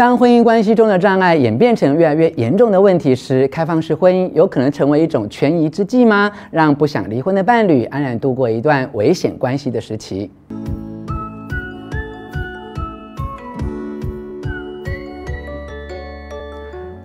当婚姻关系中的障碍演变成越来越严重的问题时，开放式婚姻有可能成为一种权宜之计吗？让不想离婚的伴侣安然度过一段危险关系的时期。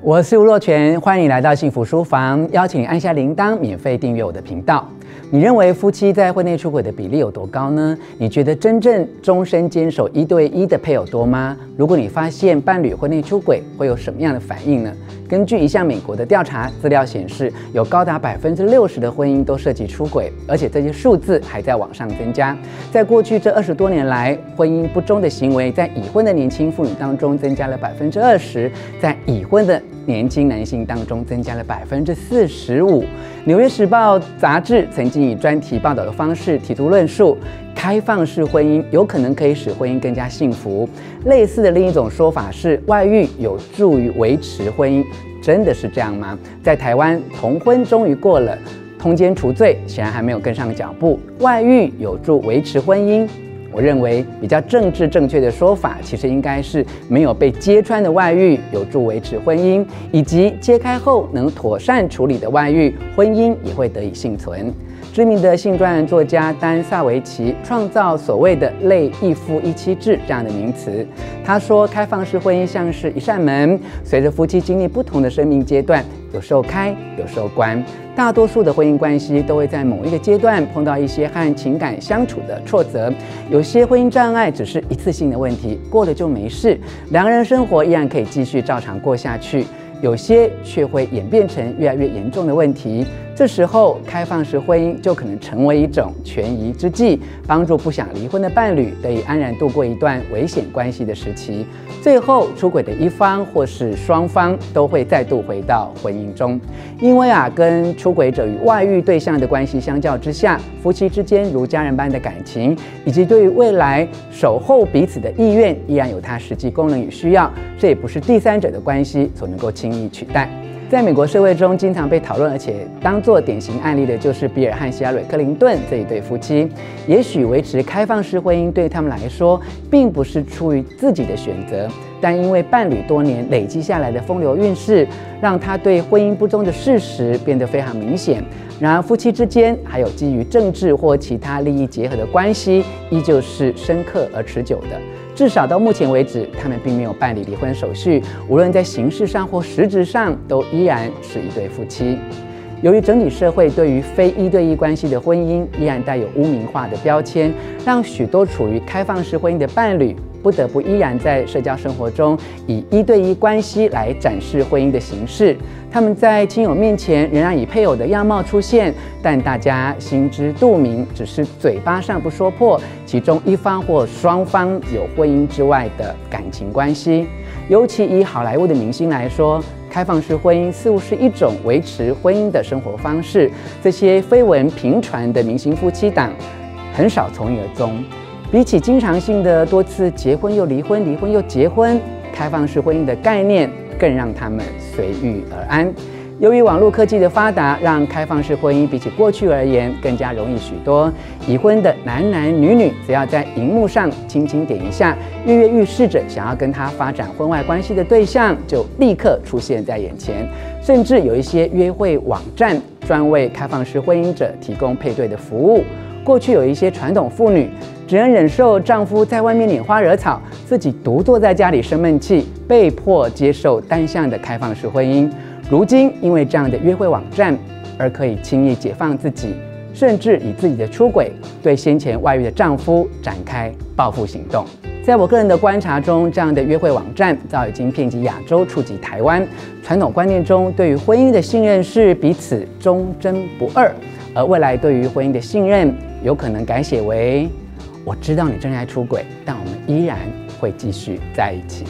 我是吴若权，欢迎你来到幸福书房，邀请按下铃铛，免费订阅我的频道。你认为夫妻在婚内出轨的比例有多高呢？你觉得真正终身坚守一对一的配偶多吗？如果你发现伴侣婚内出轨，会有什么样的反应呢？根据一项美国的调查资料显示，有高达百分之六十的婚姻都涉及出轨，而且这些数字还在往上增加。在过去这二十多年来，婚姻不忠的行为在已婚的年轻妇女当中增加了百分之二十，在已婚的年轻男性当中增加了百分之四十五。《纽约时报》杂志曾经以专题报道的方式提出论述：开放式婚姻有可能可以使婚姻更加幸福。类似的另一种说法是，外遇有助于维持婚姻，真的是这样吗？在台湾，同婚终于过了，通奸除罪，显然还没有跟上脚步。外遇有助维持婚姻？我认为比较政治正确的说法，其实应该是没有被揭穿的外遇有助维持婚姻，以及揭开后能妥善处理的外遇，婚姻也会得以幸存。知名的性专栏作家丹·萨维奇创造所谓的“类一夫一妻制”这样的名词。他说，开放式婚姻像是一扇门，随着夫妻经历不同的生命阶段，有时候开，有时候关。大多数的婚姻关系都会在某一个阶段碰到一些和情感相处的挫折。有些婚姻障碍只是一次性的问题，过了就没事，两个人生活依然可以继续照常过下去。有些却会演变成越来越严重的问题。这时候，开放式婚姻就可能成为一种权宜之计，帮助不想离婚的伴侣得以安然度过一段危险关系的时期。最后，出轨的一方或是双方都会再度回到婚姻中，因为啊，跟出轨者与外遇对象的关系相较之下，夫妻之间如家人般的感情，以及对于未来守候彼此的意愿，依然有它实际功能与需要。这也不是第三者的关系所能够轻易取代。在美国社会中，经常被讨论而且当作典型案例的，就是比尔和希拉蕊·克林顿这一对夫妻。也许维持开放式婚姻对他们来说，并不是出于自己的选择，但因为伴侣多年累积下来的风流韵事，让他对婚姻不忠的事实变得非常明显。然而，夫妻之间还有基于政治或其他利益结合的关系，依旧是深刻而持久的。至少到目前为止，他们并没有办理离婚手续，无论在形式上或实质上，都依然是一对夫妻。由于整体社会对于非一对一关系的婚姻依然带有污名化的标签，让许多处于开放式婚姻的伴侣不得不依然在社交生活中以一对一关系来展示婚姻的形式。他们在亲友面前仍然以配偶的样貌出现，但大家心知肚明，只是嘴巴上不说破，其中一方或双方有婚姻之外的感情关系。尤其以好莱坞的明星来说，开放式婚姻似乎是一种维持婚姻的生活方式。这些绯闻频传的明星夫妻档，很少从一而终。比起经常性的多次结婚又离婚、离婚又结婚，开放式婚姻的概念。更让他们随遇而安。由于网络科技的发达，让开放式婚姻比起过去而言更加容易许多。已婚的男男女女只要在荧幕上轻轻点一下，跃跃欲试着想要跟他发展婚外关系的对象就立刻出现在眼前。甚至有一些约会网站专为开放式婚姻者提供配对的服务。过去有一些传统妇女只能忍受丈夫在外面拈花惹草，自己独坐在家里生闷气，被迫接受单向的开放式婚姻。如今因为这样的约会网站而可以轻易解放自己，甚至以自己的出轨对先前外遇的丈夫展开报复行动。在我个人的观察中，这样的约会网站早已经遍及亚洲，触及台湾。传统观念中对于婚姻的信任是彼此忠贞不二。而未来对于婚姻的信任，有可能改写为：我知道你正在出轨，但我们依然会继续在一起。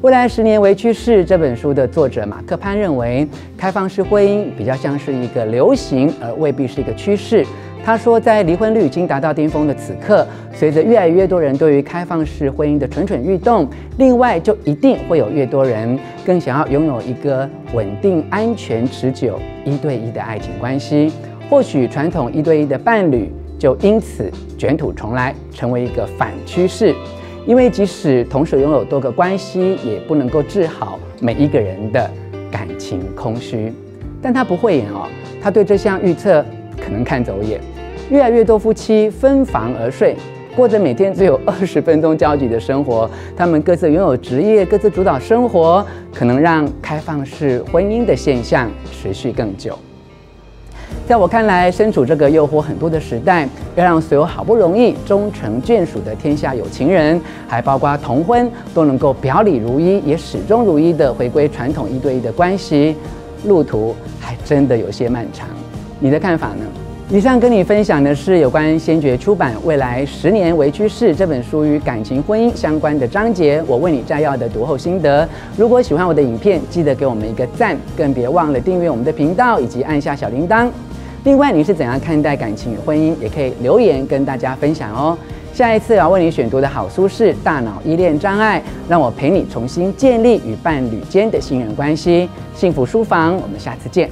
未来十年为趋势这本书的作者马克潘认为，开放式婚姻比较像是一个流行，而未必是一个趋势。他说，在离婚率已经达到巅峰的此刻，随着越来越多人对于开放式婚姻的蠢蠢欲动，另外就一定会有越多人更想要拥有一个稳定、安全、持久一对一的爱情关系。或许传统一对一的伴侣就因此卷土重来，成为一个反趋势。因为即使同时拥有多个关系，也不能够治好每一个人的感情空虚。但他不会演哦，他对这项预测可能看走眼。越来越多夫妻分房而睡，过着每天只有二十分钟交集的生活。他们各自拥有职业，各自主导生活，可能让开放式婚姻的现象持续更久。在我看来，身处这个诱惑很多的时代，要让所有好不容易终成眷属的天下有情人，还包括同婚，都能够表里如一，也始终如一的回归传统一对一的关系，路途还真的有些漫长。你的看法呢？以上跟你分享的是有关先觉出版《未来十年为趋势》这本书与感情婚姻相关的章节，我为你摘要的读后心得。如果喜欢我的影片，记得给我们一个赞，更别忘了订阅我们的频道以及按下小铃铛。另外，你是怎样看待感情与婚姻？也可以留言跟大家分享哦。下一次要为你选读的好书是《大脑依恋障碍》，让我陪你重新建立与伴侣间的信任关系。幸福书房，我们下次见。